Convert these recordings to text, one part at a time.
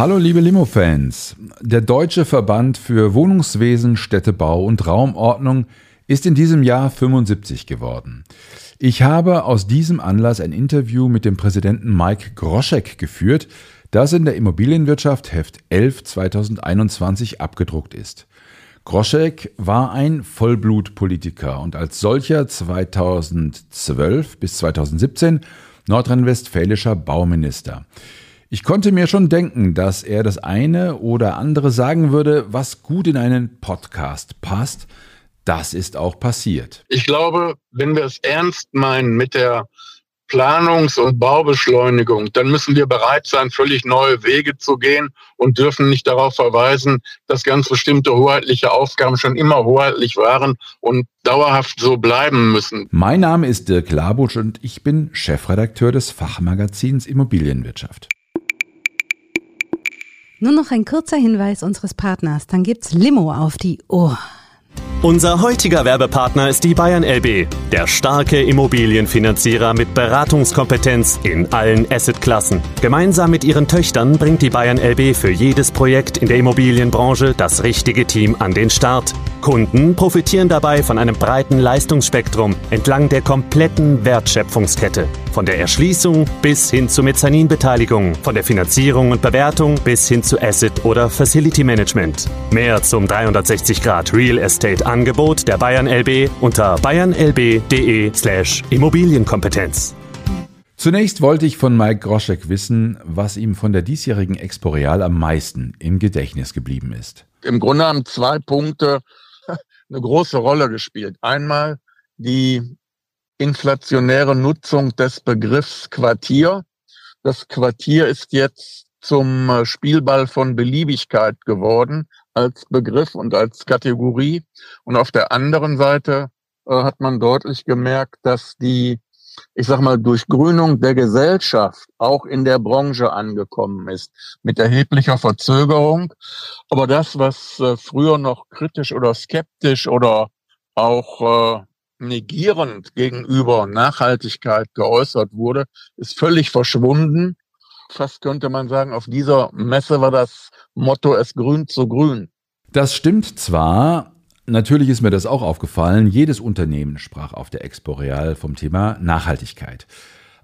Hallo liebe Limo-Fans. Der Deutsche Verband für Wohnungswesen, Städtebau und Raumordnung ist in diesem Jahr 75 geworden. Ich habe aus diesem Anlass ein Interview mit dem Präsidenten Mike Groschek geführt, das in der Immobilienwirtschaft Heft 11 2021 abgedruckt ist. Groschek war ein Vollblutpolitiker und als solcher 2012 bis 2017 nordrhein-westfälischer Bauminister. Ich konnte mir schon denken, dass er das eine oder andere sagen würde, was gut in einen Podcast passt. Das ist auch passiert. Ich glaube, wenn wir es ernst meinen mit der Planungs- und Baubeschleunigung, dann müssen wir bereit sein, völlig neue Wege zu gehen und dürfen nicht darauf verweisen, dass ganz bestimmte hoheitliche Aufgaben schon immer hoheitlich waren und dauerhaft so bleiben müssen. Mein Name ist Dirk Labusch und ich bin Chefredakteur des Fachmagazins Immobilienwirtschaft. Nur noch ein kurzer Hinweis unseres Partners, dann gibt's Limo auf die Ohr. Unser heutiger Werbepartner ist die Bayern LB, der starke Immobilienfinanzierer mit Beratungskompetenz in allen Assetklassen. Gemeinsam mit ihren Töchtern bringt die Bayern LB für jedes Projekt in der Immobilienbranche das richtige Team an den Start. Kunden profitieren dabei von einem breiten Leistungsspektrum entlang der kompletten Wertschöpfungskette. Von der Erschließung bis hin zur Mezzaninbeteiligung, von der Finanzierung und Bewertung bis hin zu Asset- oder Facility Management. Mehr zum 360 Grad Real Estate Angebot der Bayern LB unter bayernlb.de slash Immobilienkompetenz. Zunächst wollte ich von Mike Groschek wissen, was ihm von der diesjährigen Exporeal am meisten im Gedächtnis geblieben ist. Im Grunde haben zwei Punkte eine große Rolle gespielt. Einmal die inflationäre Nutzung des Begriffs Quartier. Das Quartier ist jetzt zum äh, Spielball von Beliebigkeit geworden als Begriff und als Kategorie. Und auf der anderen Seite äh, hat man deutlich gemerkt, dass die, ich sag mal, Durchgrünung der Gesellschaft auch in der Branche angekommen ist, mit erheblicher Verzögerung. Aber das, was äh, früher noch kritisch oder skeptisch oder auch äh, negierend gegenüber Nachhaltigkeit geäußert wurde, ist völlig verschwunden. Fast könnte man sagen, auf dieser Messe war das Motto, es grünt so grün. Das stimmt zwar, natürlich ist mir das auch aufgefallen, jedes Unternehmen sprach auf der Expo Real vom Thema Nachhaltigkeit.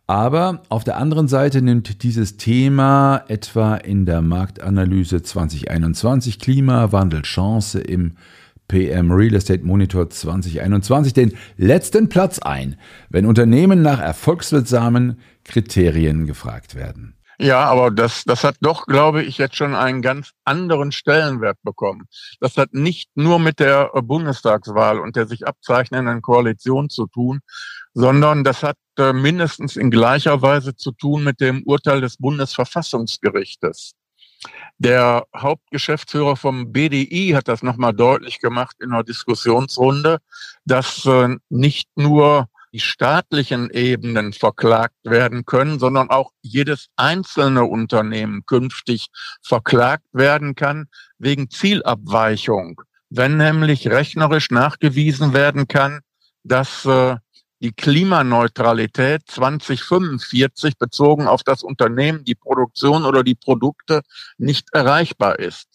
Aber auf der anderen Seite nimmt dieses Thema etwa in der Marktanalyse 2021 Klimawandel Chance im PM Real Estate Monitor 2021 den letzten Platz ein, wenn Unternehmen nach erfolgswirksamen Kriterien gefragt werden. Ja, aber das, das hat doch, glaube ich, jetzt schon einen ganz anderen Stellenwert bekommen. Das hat nicht nur mit der Bundestagswahl und der sich abzeichnenden Koalition zu tun, sondern das hat äh, mindestens in gleicher Weise zu tun mit dem Urteil des Bundesverfassungsgerichtes. Der Hauptgeschäftsführer vom BDI hat das nochmal deutlich gemacht in einer Diskussionsrunde, dass äh, nicht nur die staatlichen Ebenen verklagt werden können, sondern auch jedes einzelne Unternehmen künftig verklagt werden kann wegen Zielabweichung. Wenn nämlich rechnerisch nachgewiesen werden kann, dass äh, die Klimaneutralität 2045 bezogen auf das Unternehmen, die Produktion oder die Produkte nicht erreichbar ist.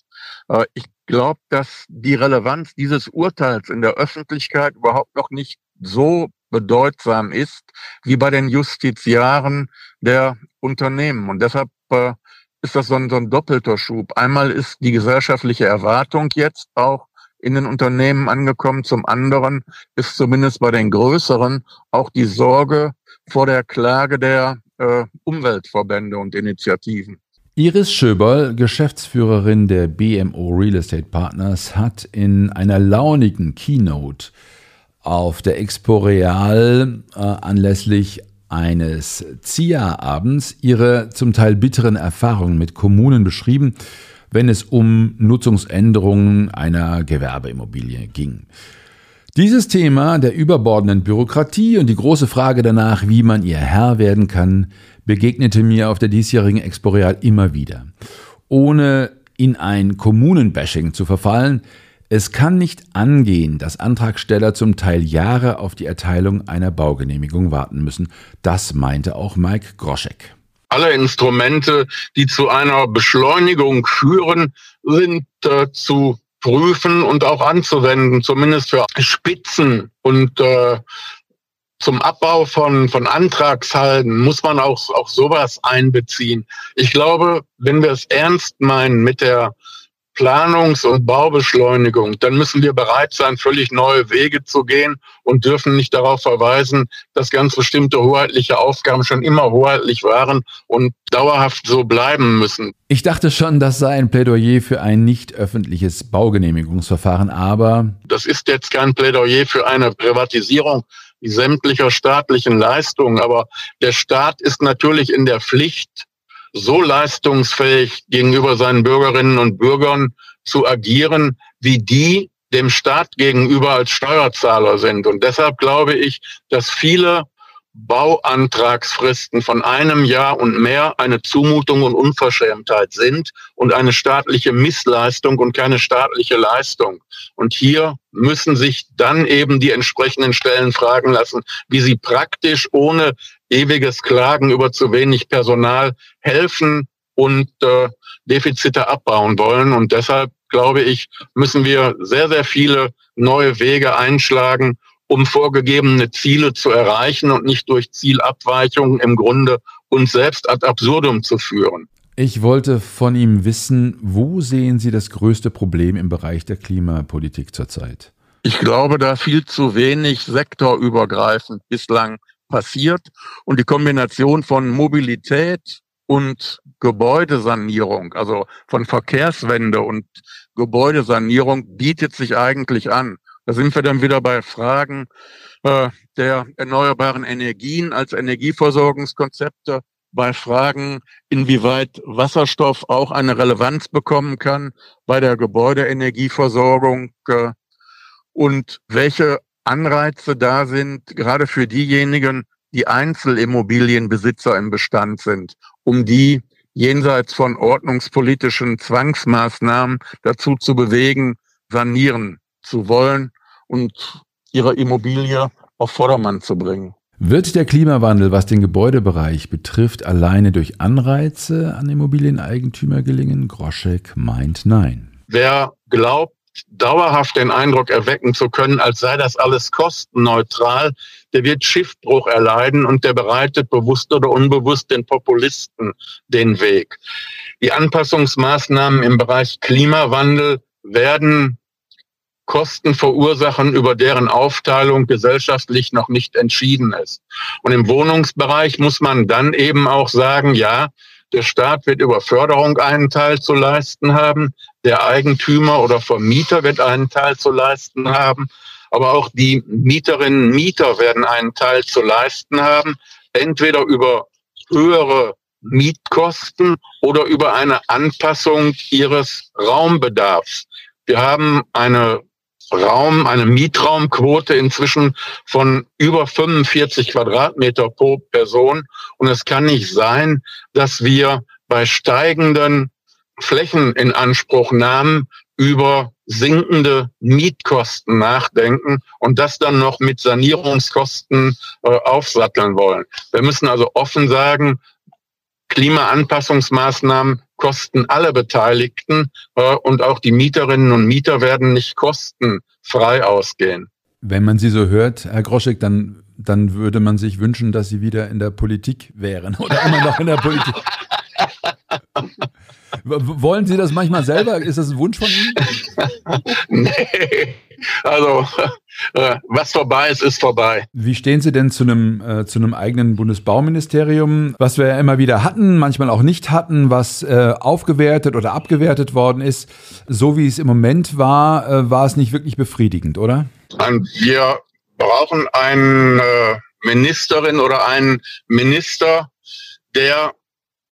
Äh, ich glaube, dass die Relevanz dieses Urteils in der Öffentlichkeit überhaupt noch nicht so bedeutsam ist wie bei den Justiziaren der Unternehmen. Und deshalb äh, ist das so ein, so ein doppelter Schub. Einmal ist die gesellschaftliche Erwartung jetzt auch in den Unternehmen angekommen. Zum anderen ist zumindest bei den größeren auch die Sorge vor der Klage der äh, Umweltverbände und Initiativen. Iris Schöberl, Geschäftsführerin der BMO Real Estate Partners, hat in einer launigen Keynote auf der Expo Real äh, anlässlich eines ZIA-Abends ihre zum Teil bitteren Erfahrungen mit Kommunen beschrieben, wenn es um Nutzungsänderungen einer Gewerbeimmobilie ging. Dieses Thema der überbordenden Bürokratie und die große Frage danach, wie man ihr Herr werden kann, begegnete mir auf der diesjährigen Exporeal immer wieder. Ohne in ein Kommunenbashing zu verfallen, es kann nicht angehen, dass Antragsteller zum Teil Jahre auf die Erteilung einer Baugenehmigung warten müssen. Das meinte auch Mike Groschek. Alle Instrumente, die zu einer Beschleunigung führen, sind äh, zu prüfen und auch anzuwenden, zumindest für Spitzen und äh, zum Abbau von, von Antragshalten muss man auch, auch sowas einbeziehen. Ich glaube, wenn wir es ernst meinen mit der Planungs- und Baubeschleunigung, dann müssen wir bereit sein, völlig neue Wege zu gehen und dürfen nicht darauf verweisen, dass ganz bestimmte hoheitliche Aufgaben schon immer hoheitlich waren und dauerhaft so bleiben müssen. Ich dachte schon, das sei ein Plädoyer für ein nicht öffentliches Baugenehmigungsverfahren, aber. Das ist jetzt kein Plädoyer für eine Privatisierung sämtlicher staatlichen Leistungen, aber der Staat ist natürlich in der Pflicht, so leistungsfähig gegenüber seinen Bürgerinnen und Bürgern zu agieren, wie die dem Staat gegenüber als Steuerzahler sind. Und deshalb glaube ich, dass viele Bauantragsfristen von einem Jahr und mehr eine Zumutung und Unverschämtheit sind und eine staatliche Missleistung und keine staatliche Leistung. Und hier müssen sich dann eben die entsprechenden Stellen fragen lassen, wie sie praktisch ohne ewiges Klagen über zu wenig Personal helfen und äh, Defizite abbauen wollen. Und deshalb glaube ich, müssen wir sehr, sehr viele neue Wege einschlagen, um vorgegebene Ziele zu erreichen und nicht durch Zielabweichungen im Grunde uns selbst ad absurdum zu führen. Ich wollte von ihm wissen, wo sehen Sie das größte Problem im Bereich der Klimapolitik zurzeit? Ich glaube, da viel zu wenig sektorübergreifend bislang passiert und die Kombination von Mobilität und Gebäudesanierung, also von Verkehrswende und Gebäudesanierung bietet sich eigentlich an. Da sind wir dann wieder bei Fragen äh, der erneuerbaren Energien als Energieversorgungskonzepte, bei Fragen, inwieweit Wasserstoff auch eine Relevanz bekommen kann bei der Gebäudeenergieversorgung äh, und welche Anreize da sind, gerade für diejenigen, die Einzelimmobilienbesitzer im Bestand sind, um die jenseits von ordnungspolitischen Zwangsmaßnahmen dazu zu bewegen, sanieren zu wollen und ihre Immobilie auf Vordermann zu bringen. Wird der Klimawandel, was den Gebäudebereich betrifft, alleine durch Anreize an Immobilieneigentümer gelingen? Groschek meint nein. Wer glaubt, dauerhaft den Eindruck erwecken zu können, als sei das alles kostenneutral, der wird Schiffbruch erleiden und der bereitet bewusst oder unbewusst den Populisten den Weg. Die Anpassungsmaßnahmen im Bereich Klimawandel werden Kosten verursachen, über deren Aufteilung gesellschaftlich noch nicht entschieden ist. Und im Wohnungsbereich muss man dann eben auch sagen, ja, der Staat wird über Förderung einen Teil zu leisten haben. Der Eigentümer oder Vermieter wird einen Teil zu leisten haben. Aber auch die Mieterinnen und Mieter werden einen Teil zu leisten haben. Entweder über höhere Mietkosten oder über eine Anpassung ihres Raumbedarfs. Wir haben eine Raum, eine Mietraumquote inzwischen von über 45 Quadratmeter pro Person. Und es kann nicht sein, dass wir bei steigenden Flächen in Anspruchnahmen über sinkende Mietkosten nachdenken und das dann noch mit Sanierungskosten äh, aufsatteln wollen. Wir müssen also offen sagen, Klimaanpassungsmaßnahmen kosten alle Beteiligten äh, und auch die Mieterinnen und Mieter werden nicht kostenfrei ausgehen. Wenn man Sie so hört, Herr Groschek, dann, dann würde man sich wünschen, dass Sie wieder in der Politik wären oder immer noch in der Politik. Wollen Sie das manchmal selber? Ist das ein Wunsch von Ihnen? nee. Also, äh, was vorbei ist, ist vorbei. Wie stehen Sie denn zu einem, äh, zu einem eigenen Bundesbauministerium, was wir ja immer wieder hatten, manchmal auch nicht hatten, was äh, aufgewertet oder abgewertet worden ist? So wie es im Moment war, äh, war es nicht wirklich befriedigend, oder? Wir brauchen ein äh, Ministerin oder einen Minister, der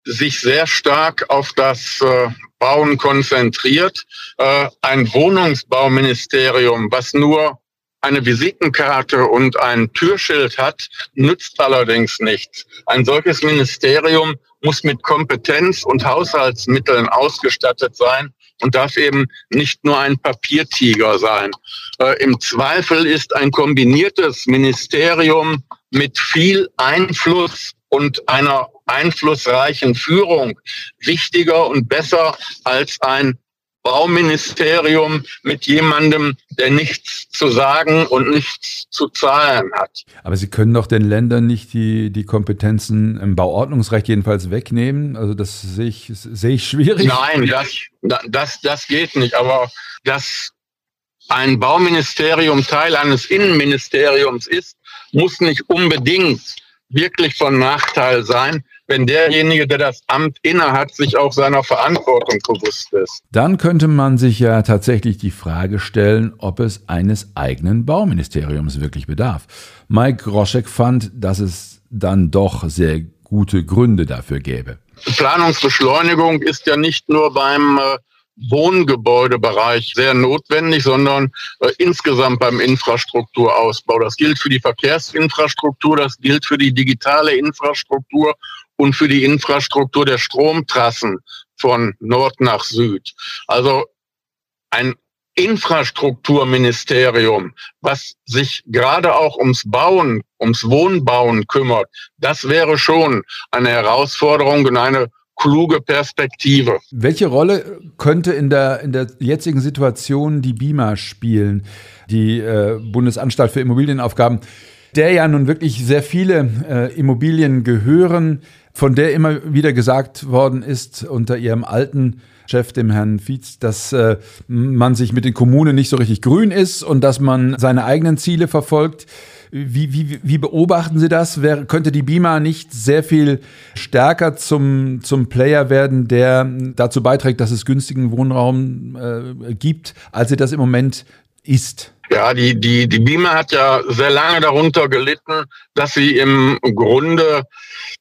sich sehr stark auf das äh, Bauen konzentriert. Äh, ein Wohnungsbauministerium, was nur eine Visitenkarte und ein Türschild hat, nützt allerdings nichts. Ein solches Ministerium muss mit Kompetenz und Haushaltsmitteln ausgestattet sein und darf eben nicht nur ein Papiertiger sein. Äh, Im Zweifel ist ein kombiniertes Ministerium mit viel Einfluss und einer einflussreichen Führung wichtiger und besser als ein Bauministerium mit jemandem, der nichts zu sagen und nichts zu zahlen hat. Aber Sie können doch den Ländern nicht die, die Kompetenzen im Bauordnungsrecht jedenfalls wegnehmen. Also das sehe ich, sehe ich schwierig. Nein, das, das, das geht nicht. Aber dass ein Bauministerium Teil eines Innenministeriums ist, muss nicht unbedingt wirklich von Nachteil sein, wenn derjenige, der das Amt innehat, sich auch seiner Verantwortung bewusst ist. Dann könnte man sich ja tatsächlich die Frage stellen, ob es eines eigenen Bauministeriums wirklich bedarf. Mike Groschek fand, dass es dann doch sehr gute Gründe dafür gäbe. Planungsbeschleunigung ist ja nicht nur beim äh, Wohngebäudebereich sehr notwendig, sondern äh, insgesamt beim Infrastrukturausbau. Das gilt für die Verkehrsinfrastruktur, das gilt für die digitale Infrastruktur und für die Infrastruktur der Stromtrassen von Nord nach Süd. Also ein Infrastrukturministerium, was sich gerade auch ums Bauen, ums Wohnbauen kümmert, das wäre schon eine Herausforderung und eine kluge Perspektive. Welche Rolle könnte in der, in der jetzigen Situation die BIMA spielen, die äh, Bundesanstalt für Immobilienaufgaben, der ja nun wirklich sehr viele äh, Immobilien gehören, von der immer wieder gesagt worden ist unter ihrem alten Chef, dem Herrn Fietz, dass äh, man sich mit den Kommunen nicht so richtig grün ist und dass man seine eigenen Ziele verfolgt. Wie, wie, wie beobachten Sie das? Wer, könnte die BIMA nicht sehr viel stärker zum, zum Player werden, der dazu beiträgt, dass es günstigen Wohnraum äh, gibt, als sie das im Moment ist? Ja, die, die, die BIMA hat ja sehr lange darunter gelitten, dass sie im Grunde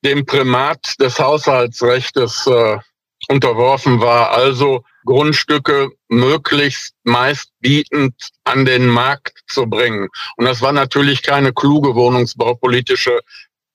dem Primat des Haushaltsrechtes äh, unterworfen war. Also Grundstücke möglichst meistbietend an den Markt zu bringen. Und das war natürlich keine kluge wohnungsbaupolitische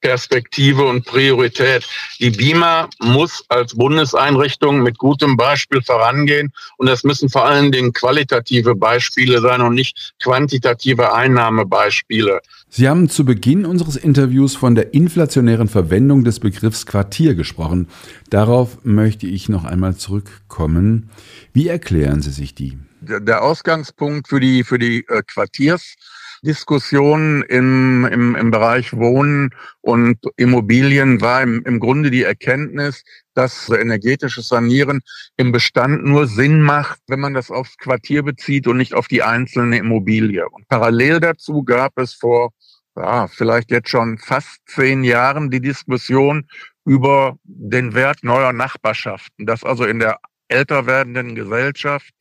Perspektive und Priorität. Die BIMA muss als Bundeseinrichtung mit gutem Beispiel vorangehen und das müssen vor allen Dingen qualitative Beispiele sein und nicht quantitative Einnahmebeispiele. Sie haben zu Beginn unseres Interviews von der inflationären Verwendung des Begriffs Quartier gesprochen. Darauf möchte ich noch einmal zurückkommen. Wie erklären Sie sich die? Der Ausgangspunkt für die, für die äh, Quartiers Diskussion im, im, im Bereich Wohnen und Immobilien war im, im Grunde die Erkenntnis, dass energetisches Sanieren im Bestand nur Sinn macht, wenn man das aufs Quartier bezieht und nicht auf die einzelne Immobilie. Und parallel dazu gab es vor ja, vielleicht jetzt schon fast zehn Jahren die Diskussion über den Wert neuer Nachbarschaften, dass also in der älter werdenden Gesellschaft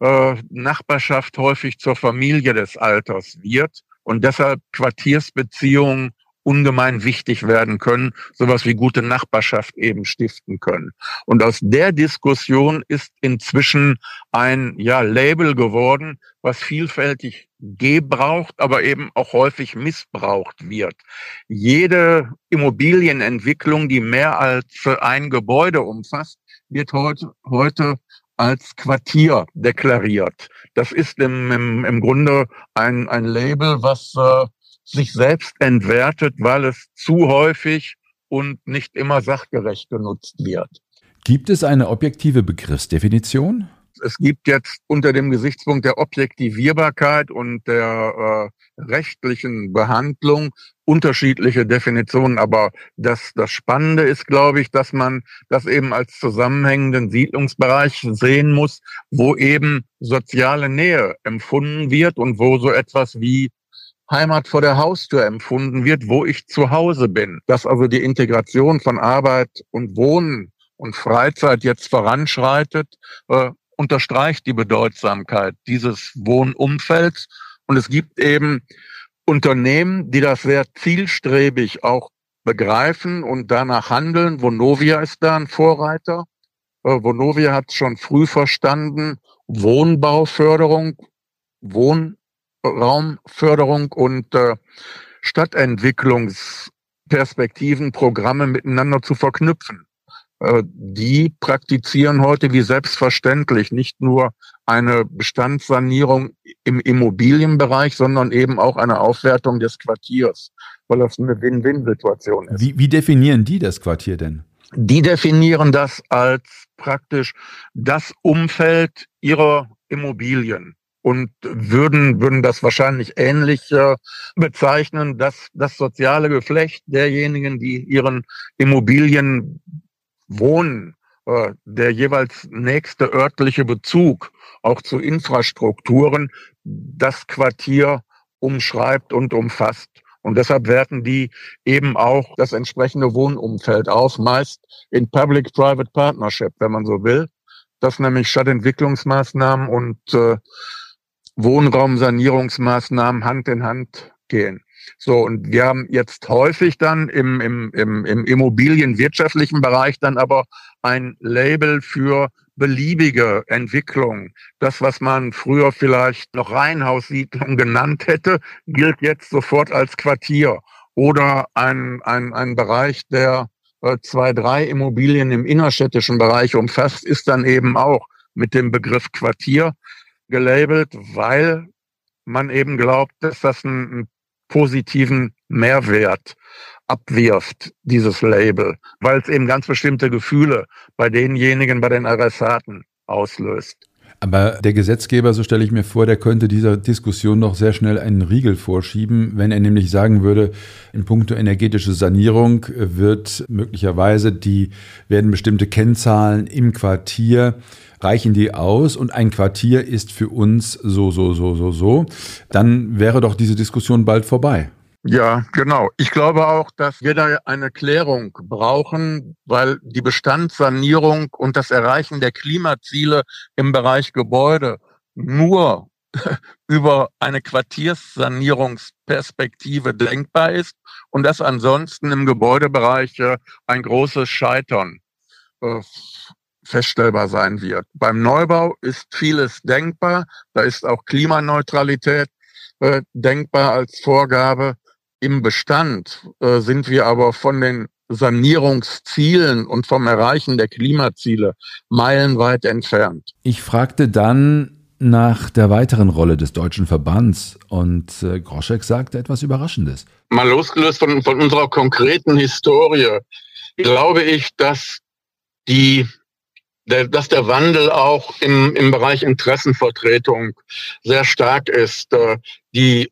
äh, Nachbarschaft häufig zur Familie des Alters wird und deshalb Quartiersbeziehungen ungemein wichtig werden können, sowas wie gute Nachbarschaft eben stiften können. Und aus der Diskussion ist inzwischen ein ja, Label geworden, was vielfältig gebraucht, aber eben auch häufig missbraucht wird. Jede Immobilienentwicklung, die mehr als ein Gebäude umfasst, wird heute, heute als Quartier deklariert. Das ist im, im, im Grunde ein, ein Label, was äh, sich selbst entwertet, weil es zu häufig und nicht immer sachgerecht genutzt wird. Gibt es eine objektive Begriffsdefinition? Es gibt jetzt unter dem Gesichtspunkt der Objektivierbarkeit und der äh, rechtlichen Behandlung unterschiedliche Definitionen. Aber das, das Spannende ist, glaube ich, dass man das eben als zusammenhängenden Siedlungsbereich sehen muss, wo eben soziale Nähe empfunden wird und wo so etwas wie Heimat vor der Haustür empfunden wird, wo ich zu Hause bin. Dass also die Integration von Arbeit und Wohnen und Freizeit jetzt voranschreitet, äh, unterstreicht die Bedeutsamkeit dieses Wohnumfelds. Und es gibt eben Unternehmen, die das sehr zielstrebig auch begreifen und danach handeln. Vonovia ist da ein Vorreiter. Äh, Vonovia hat schon früh verstanden, Wohnbauförderung, Wohnraumförderung und äh, Stadtentwicklungsperspektiven, Programme miteinander zu verknüpfen. Äh, die praktizieren heute wie selbstverständlich nicht nur eine Bestandssanierung im Immobilienbereich, sondern eben auch eine Aufwertung des Quartiers, weil das eine Win-Win-Situation ist. Wie, wie definieren die das Quartier denn? Die definieren das als praktisch das Umfeld ihrer Immobilien und würden, würden das wahrscheinlich ähnlich äh, bezeichnen, dass das soziale Geflecht derjenigen, die ihren Immobilien wohnen, äh, der jeweils nächste örtliche Bezug auch zu Infrastrukturen das Quartier umschreibt und umfasst. Und deshalb werten die eben auch das entsprechende Wohnumfeld aus, meist in Public-Private Partnership, wenn man so will, dass nämlich Stadtentwicklungsmaßnahmen und äh, Wohnraumsanierungsmaßnahmen Hand in Hand gehen. So, und wir haben jetzt häufig dann im, im, im, im immobilienwirtschaftlichen Bereich dann aber ein Label für beliebige Entwicklung. Das, was man früher vielleicht noch Reihenhaussiedlung genannt hätte, gilt jetzt sofort als Quartier. Oder ein, ein, ein Bereich, der äh, zwei, drei Immobilien im innerstädtischen Bereich umfasst, ist dann eben auch mit dem Begriff Quartier gelabelt, weil man eben glaubt, dass das einen positiven Mehrwert abwirft, dieses Label, weil es eben ganz bestimmte Gefühle bei denjenigen, bei den Adressaten auslöst. Aber der Gesetzgeber, so stelle ich mir vor, der könnte dieser Diskussion noch sehr schnell einen Riegel vorschieben, wenn er nämlich sagen würde, in puncto energetische Sanierung wird möglicherweise die, werden bestimmte Kennzahlen im Quartier reichen die aus und ein Quartier ist für uns so, so, so, so, so, dann wäre doch diese Diskussion bald vorbei. Ja, genau. Ich glaube auch, dass wir da eine Klärung brauchen, weil die Bestandssanierung und das Erreichen der Klimaziele im Bereich Gebäude nur über eine Quartierssanierungsperspektive denkbar ist und dass ansonsten im Gebäudebereich äh, ein großes Scheitern äh, feststellbar sein wird. Beim Neubau ist vieles denkbar. Da ist auch Klimaneutralität äh, denkbar als Vorgabe. Im Bestand äh, sind wir aber von den Sanierungszielen und vom Erreichen der Klimaziele meilenweit entfernt. Ich fragte dann nach der weiteren Rolle des deutschen Verbands und äh, Groschek sagte etwas Überraschendes. Mal losgelöst von, von unserer konkreten Historie, glaube ich, dass die der, dass der Wandel auch im, im Bereich Interessenvertretung sehr stark ist. Äh, die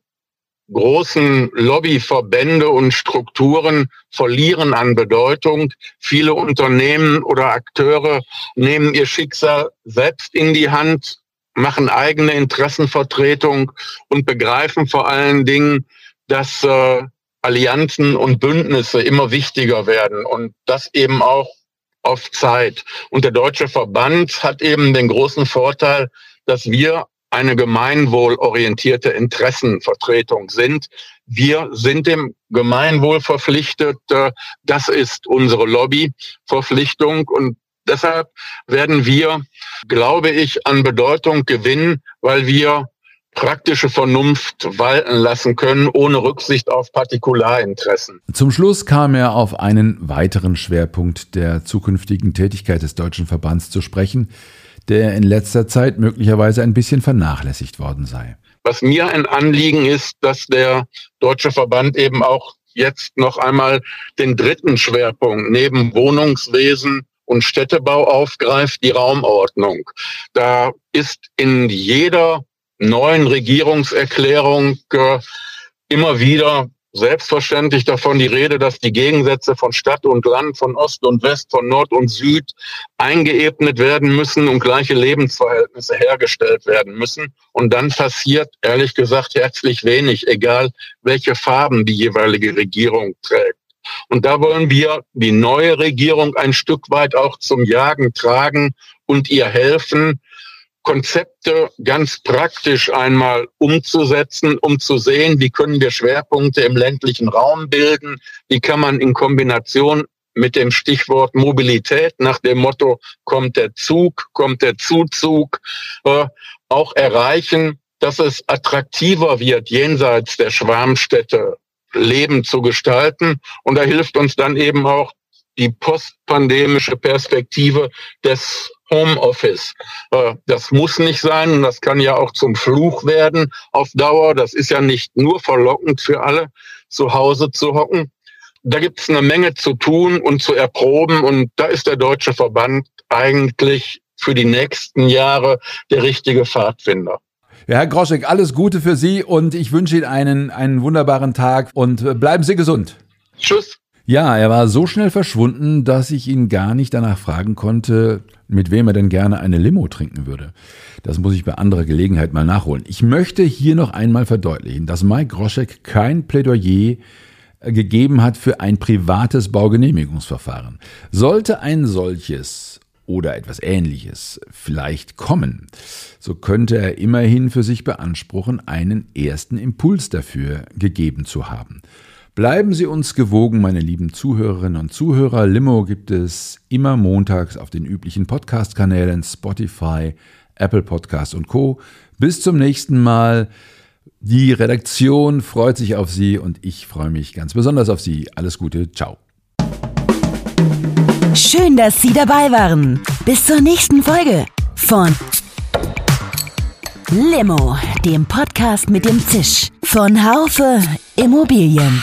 großen Lobbyverbände und Strukturen verlieren an Bedeutung. Viele Unternehmen oder Akteure nehmen ihr Schicksal selbst in die Hand, machen eigene Interessenvertretung und begreifen vor allen Dingen, dass äh, Allianzen und Bündnisse immer wichtiger werden und das eben auch auf Zeit. Und der Deutsche Verband hat eben den großen Vorteil, dass wir eine gemeinwohlorientierte Interessenvertretung sind. Wir sind dem Gemeinwohl verpflichtet. Das ist unsere Lobbyverpflichtung und deshalb werden wir, glaube ich, an Bedeutung gewinnen, weil wir praktische Vernunft walten lassen können, ohne Rücksicht auf Partikularinteressen. Zum Schluss kam er auf einen weiteren Schwerpunkt der zukünftigen Tätigkeit des Deutschen Verbands zu sprechen, der in letzter Zeit möglicherweise ein bisschen vernachlässigt worden sei. Was mir ein Anliegen ist, dass der Deutsche Verband eben auch jetzt noch einmal den dritten Schwerpunkt neben Wohnungswesen und Städtebau aufgreift, die Raumordnung. Da ist in jeder neuen Regierungserklärung äh, immer wieder selbstverständlich davon die Rede, dass die Gegensätze von Stadt und Land, von Ost und West, von Nord und Süd eingeebnet werden müssen und gleiche Lebensverhältnisse hergestellt werden müssen. Und dann passiert, ehrlich gesagt, herzlich wenig, egal welche Farben die jeweilige Regierung trägt. Und da wollen wir die neue Regierung ein Stück weit auch zum Jagen tragen und ihr helfen, Konzepte ganz praktisch einmal umzusetzen, um zu sehen, wie können wir Schwerpunkte im ländlichen Raum bilden, wie kann man in Kombination mit dem Stichwort Mobilität nach dem Motto, kommt der Zug, kommt der Zuzug, äh, auch erreichen, dass es attraktiver wird, jenseits der Schwarmstädte Leben zu gestalten. Und da hilft uns dann eben auch die postpandemische Perspektive des Homeoffice. Äh, das muss nicht sein und das kann ja auch zum Fluch werden auf Dauer. Das ist ja nicht nur verlockend für alle, zu Hause zu hocken. Da gibt es eine Menge zu tun und zu erproben und da ist der Deutsche Verband eigentlich für die nächsten Jahre der richtige Pfadfinder. Ja, Herr Groschek, alles Gute für Sie und ich wünsche Ihnen einen, einen wunderbaren Tag und äh, bleiben Sie gesund. Tschüss. Ja, er war so schnell verschwunden, dass ich ihn gar nicht danach fragen konnte, mit wem er denn gerne eine Limo trinken würde. Das muss ich bei anderer Gelegenheit mal nachholen. Ich möchte hier noch einmal verdeutlichen, dass Mike Groschek kein Plädoyer äh, gegeben hat für ein privates Baugenehmigungsverfahren. Sollte ein solches oder etwas Ähnliches vielleicht kommen, so könnte er immerhin für sich beanspruchen, einen ersten Impuls dafür gegeben zu haben. Bleiben Sie uns gewogen, meine lieben Zuhörerinnen und Zuhörer. Limo gibt es immer montags auf den üblichen Podcast-Kanälen Spotify, Apple Podcast und Co. Bis zum nächsten Mal. Die Redaktion freut sich auf Sie und ich freue mich ganz besonders auf Sie. Alles Gute, ciao. Schön, dass Sie dabei waren. Bis zur nächsten Folge von Limo, dem Podcast mit dem Zisch von Haufe Immobilien.